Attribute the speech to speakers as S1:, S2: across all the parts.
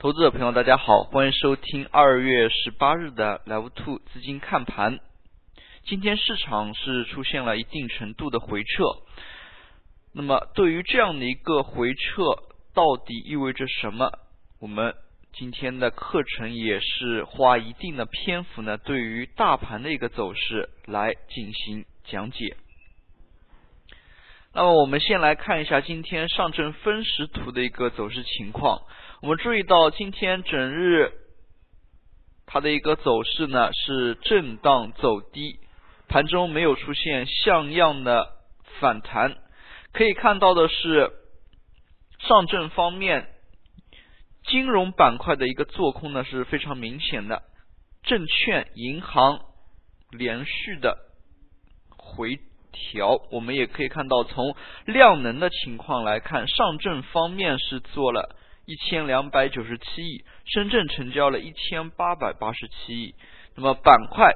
S1: 投资者朋友，大家好，欢迎收听二月十八日的 Live Two 资金看盘。今天市场是出现了一定程度的回撤。那么，对于这样的一个回撤，到底意味着什么？我们今天的课程也是花一定的篇幅呢，对于大盘的一个走势来进行讲解。那么，我们先来看一下今天上证分时图的一个走势情况。我们注意到今天整日它的一个走势呢是震荡走低，盘中没有出现像样的反弹。可以看到的是，上证方面金融板块的一个做空呢是非常明显的，证券、银行连续的回调。我们也可以看到，从量能的情况来看，上证方面是做了。一千两百九十七亿，深圳成交了一千八百八十七亿。那么板块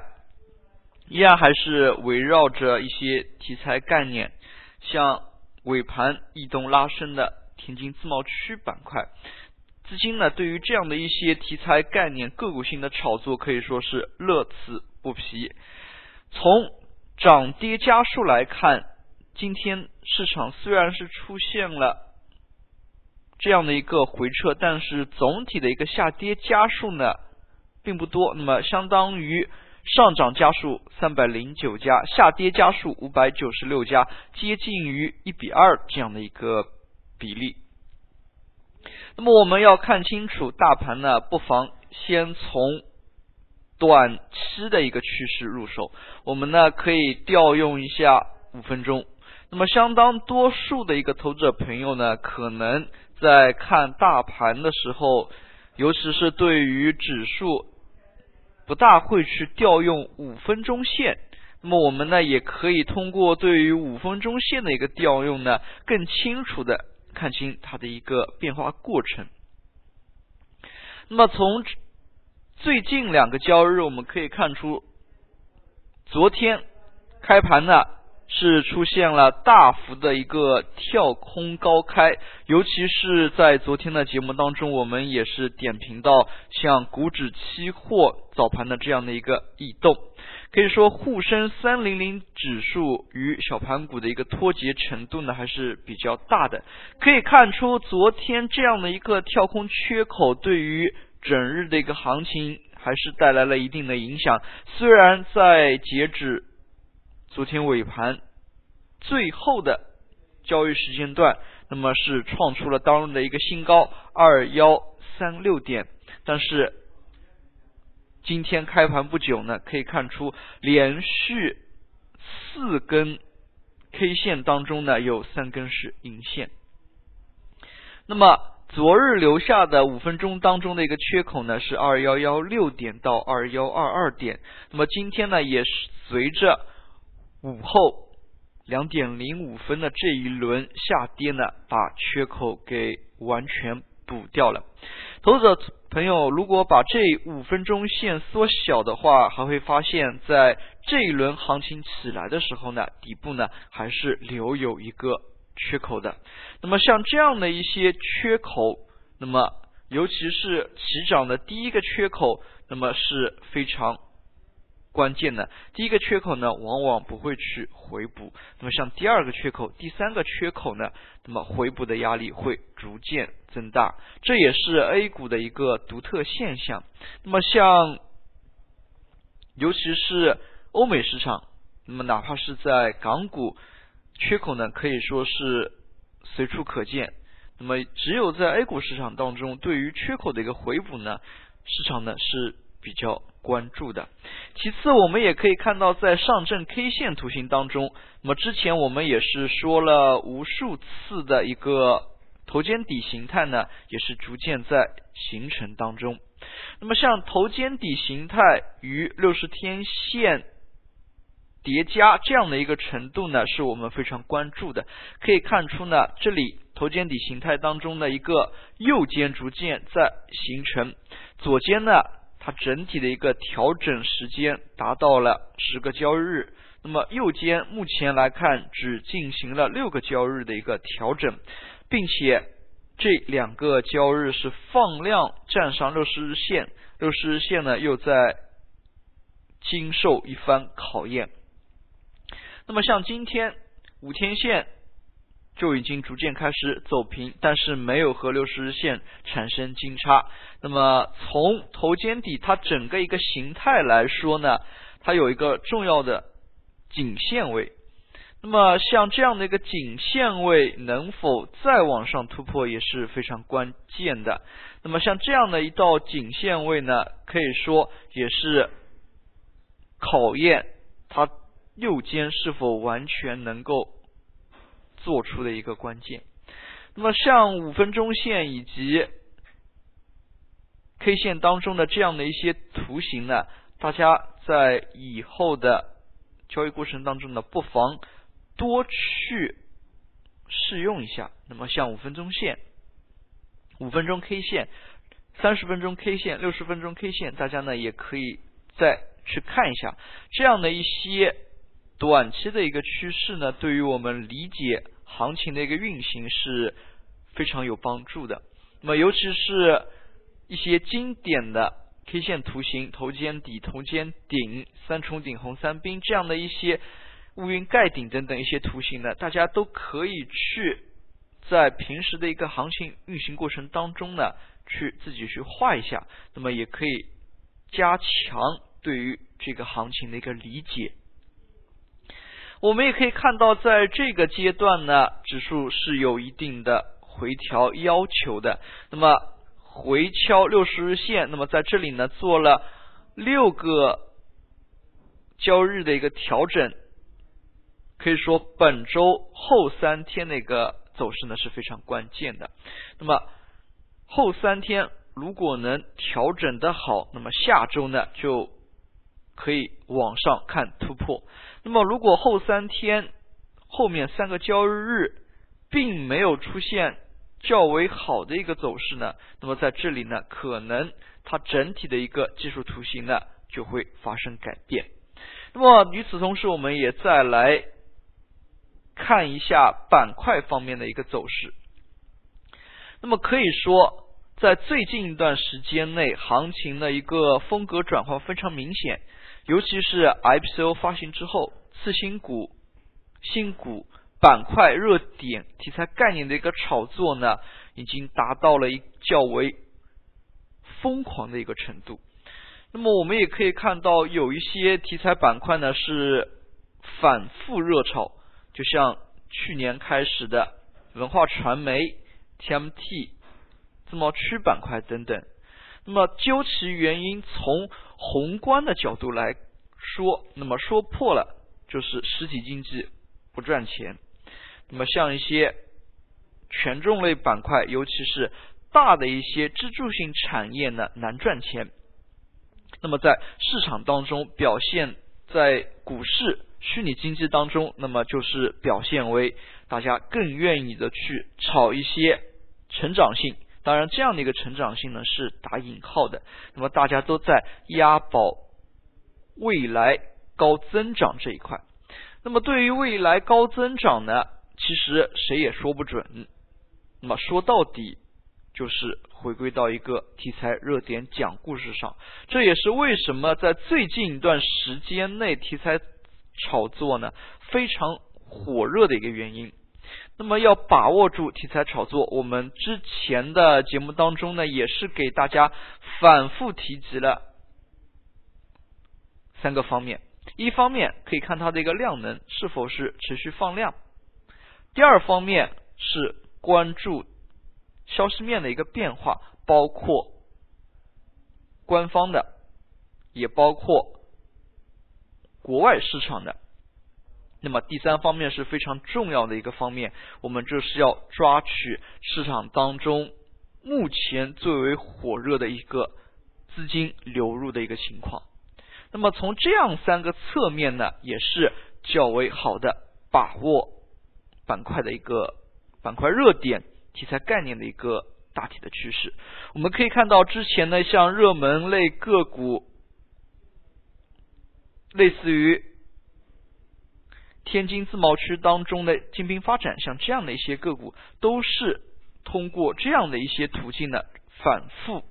S1: 依然还是围绕着一些题材概念，像尾盘异动拉升的天津自贸区板块，资金呢对于这样的一些题材概念个股性的炒作可以说是乐此不疲。从涨跌家数来看，今天市场虽然是出现了。这样的一个回撤，但是总体的一个下跌家数呢并不多，那么相当于上涨家数三百零九家，下跌家数五百九十六家，接近于一比二这样的一个比例。那么我们要看清楚大盘呢，不妨先从短期的一个趋势入手，我们呢可以调用一下五分钟。那么相当多数的一个投资者朋友呢，可能。在看大盘的时候，尤其是对于指数，不大会去调用五分钟线。那么我们呢，也可以通过对于五分钟线的一个调用呢，更清楚的看清它的一个变化过程。那么从最近两个交易日，我们可以看出，昨天开盘呢。是出现了大幅的一个跳空高开，尤其是在昨天的节目当中，我们也是点评到像股指期货早盘的这样的一个异动，可以说沪深三零零指数与小盘股的一个脱节程度呢还是比较大的，可以看出昨天这样的一个跳空缺口对于整日的一个行情还是带来了一定的影响，虽然在截止。昨天尾盘最后的交易时间段，那么是创出了当日的一个新高二幺三六点，但是今天开盘不久呢，可以看出连续四根 K 线当中呢有三根是阴线，那么昨日留下的五分钟当中的一个缺口呢是二幺幺六点到二幺二二点，那么今天呢也是随着。午后两点零五分的这一轮下跌呢，把缺口给完全补掉了。投资者朋友，如果把这五分钟线缩小的话，还会发现，在这一轮行情起来的时候呢，底部呢还是留有一个缺口的。那么像这样的一些缺口，那么尤其是起涨的第一个缺口，那么是非常。关键呢，第一个缺口呢，往往不会去回补。那么像第二个缺口、第三个缺口呢，那么回补的压力会逐渐增大，这也是 A 股的一个独特现象。那么像，尤其是欧美市场，那么哪怕是在港股，缺口呢可以说是随处可见。那么只有在 A 股市场当中，对于缺口的一个回补呢，市场呢是比较。关注的。其次，我们也可以看到，在上证 K 线图形当中，那么之前我们也是说了无数次的一个头肩底形态呢，也是逐渐在形成当中。那么像头肩底形态与六十天线叠加这样的一个程度呢，是我们非常关注的。可以看出呢，这里头肩底形态当中的一个右肩逐渐在形成，左肩呢。它整体的一个调整时间达到了十个交易日，那么右肩目前来看只进行了六个交易日的一个调整，并且这两个交易日是放量站上六十日线，六十日线呢又在经受一番考验。那么像今天五天线就已经逐渐开始走平，但是没有和六十日线产生金叉。那么从头肩底它整个一个形态来说呢，它有一个重要的颈线位。那么像这样的一个颈线位能否再往上突破也是非常关键的。那么像这样的一道颈线位呢，可以说也是考验它右肩是否完全能够做出的一个关键。那么像五分钟线以及 K 线当中的这样的一些图形呢，大家在以后的交易过程当中呢，不妨。多去试用一下。那么像五分钟线、五分钟 K 线、三十分钟 K 线、六十分钟 K 线，大家呢也可以再去看一下这样的一些短期的一个趋势呢，对于我们理解行情的一个运行是非常有帮助的。那么尤其是一些经典的 K 线图形，头肩底、头肩顶、三重顶、红三兵这样的一些。乌云盖顶等等一些图形呢，大家都可以去在平时的一个行情运行过程当中呢，去自己去画一下，那么也可以加强对于这个行情的一个理解。我们也可以看到，在这个阶段呢，指数是有一定的回调要求的。那么回敲六十日线，那么在这里呢做了六个交易日的一个调整。可以说本周后三天的一个走势呢是非常关键的。那么后三天如果能调整的好，那么下周呢就可以往上看突破。那么如果后三天后面三个交易日并没有出现较为好的一个走势呢，那么在这里呢可能它整体的一个技术图形呢就会发生改变。那么与此同时，我们也再来。看一下板块方面的一个走势。那么可以说，在最近一段时间内，行情的一个风格转换非常明显。尤其是 IPO 发行之后，次新股、新股板块热点题材概念的一个炒作呢，已经达到了一较为疯狂的一个程度。那么我们也可以看到，有一些题材板块呢是反复热炒。就像去年开始的文化传媒、TMT、自贸区板块等等，那么究其原因，从宏观的角度来说，那么说破了就是实体经济不赚钱。那么像一些权重类板块，尤其是大的一些支柱性产业呢，难赚钱。那么在市场当中表现在股市。虚拟经济当中，那么就是表现为大家更愿意的去炒一些成长性，当然这样的一个成长性呢是打引号的。那么大家都在押宝未来高增长这一块。那么对于未来高增长呢，其实谁也说不准。那么说到底，就是回归到一个题材热点讲故事上。这也是为什么在最近一段时间内题材。炒作呢非常火热的一个原因，那么要把握住题材炒作，我们之前的节目当中呢也是给大家反复提及了三个方面，一方面可以看它的一个量能是否是持续放量，第二方面是关注消息面的一个变化，包括官方的，也包括。国外市场的，那么第三方面是非常重要的一个方面，我们就是要抓取市场当中目前最为火热的一个资金流入的一个情况。那么从这样三个侧面呢，也是较为好的把握板块的一个板块热点题材概念的一个大体的趋势。我们可以看到之前呢，像热门类个股。类似于天津自贸区当中的精兵发展，像这样的一些个股，都是通过这样的一些途径呢反复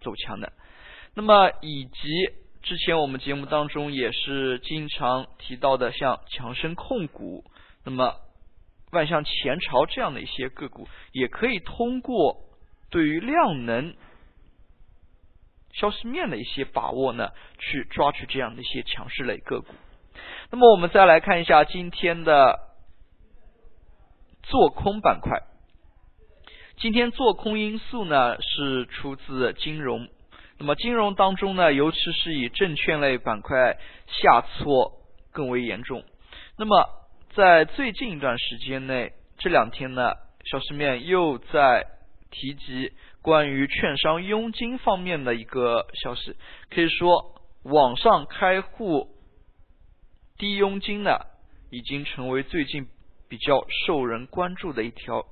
S1: 走强的。那么以及之前我们节目当中也是经常提到的，像强生控股，那么万象前朝这样的一些个股，也可以通过对于量能。消息面的一些把握呢，去抓取这样的一些强势类个股。那么我们再来看一下今天的做空板块。今天做空因素呢是出自金融。那么金融当中呢，尤其是以证券类板块下挫更为严重。那么在最近一段时间内，这两天呢，消息面又在提及。关于券商佣金方面的一个消息，可以说网上开户低佣金呢，已经成为最近比较受人关注的一条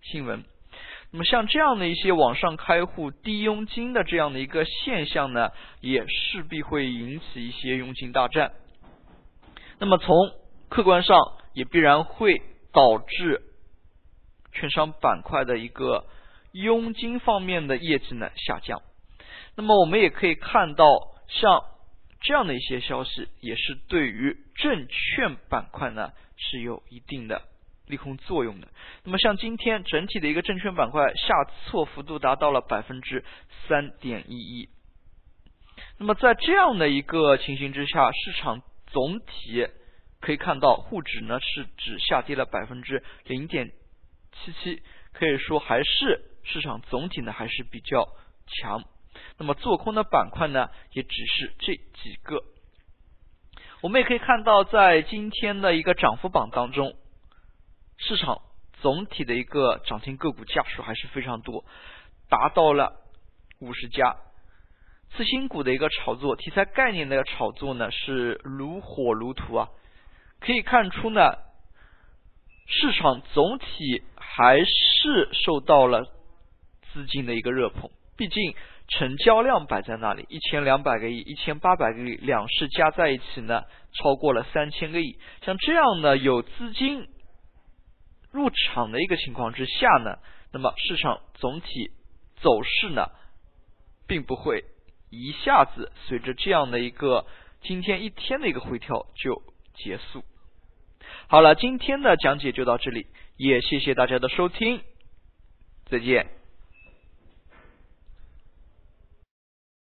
S1: 新闻。那么像这样的一些网上开户低佣金的这样的一个现象呢，也势必会引起一些佣金大战。那么从客观上也必然会导致券商板块的一个。佣金方面的业绩呢下降，那么我们也可以看到，像这样的一些消息，也是对于证券板块呢是有一定的利空作用的。那么像今天整体的一个证券板块下挫幅度达到了百分之三点一一，那么在这样的一个情形之下，市场总体可以看到沪指呢是只下跌了百分之零点七七，可以说还是。市场总体呢还是比较强，那么做空的板块呢也只是这几个。我们也可以看到，在今天的一个涨幅榜当中，市场总体的一个涨停个股家数还是非常多，达到了五十家。次新股的一个炒作，题材概念的炒作呢是如火如荼啊，可以看出呢，市场总体还是受到了。资金的一个热捧，毕竟成交量摆在那里，一千两百个亿、一千八百个亿，两市加在一起呢，超过了三千个亿。像这样的有资金入场的一个情况之下呢，那么市场总体走势呢，并不会一下子随着这样的一个今天一天的一个回调就结束。好了，今天的讲解就到这里，也谢谢大家的收听，再见。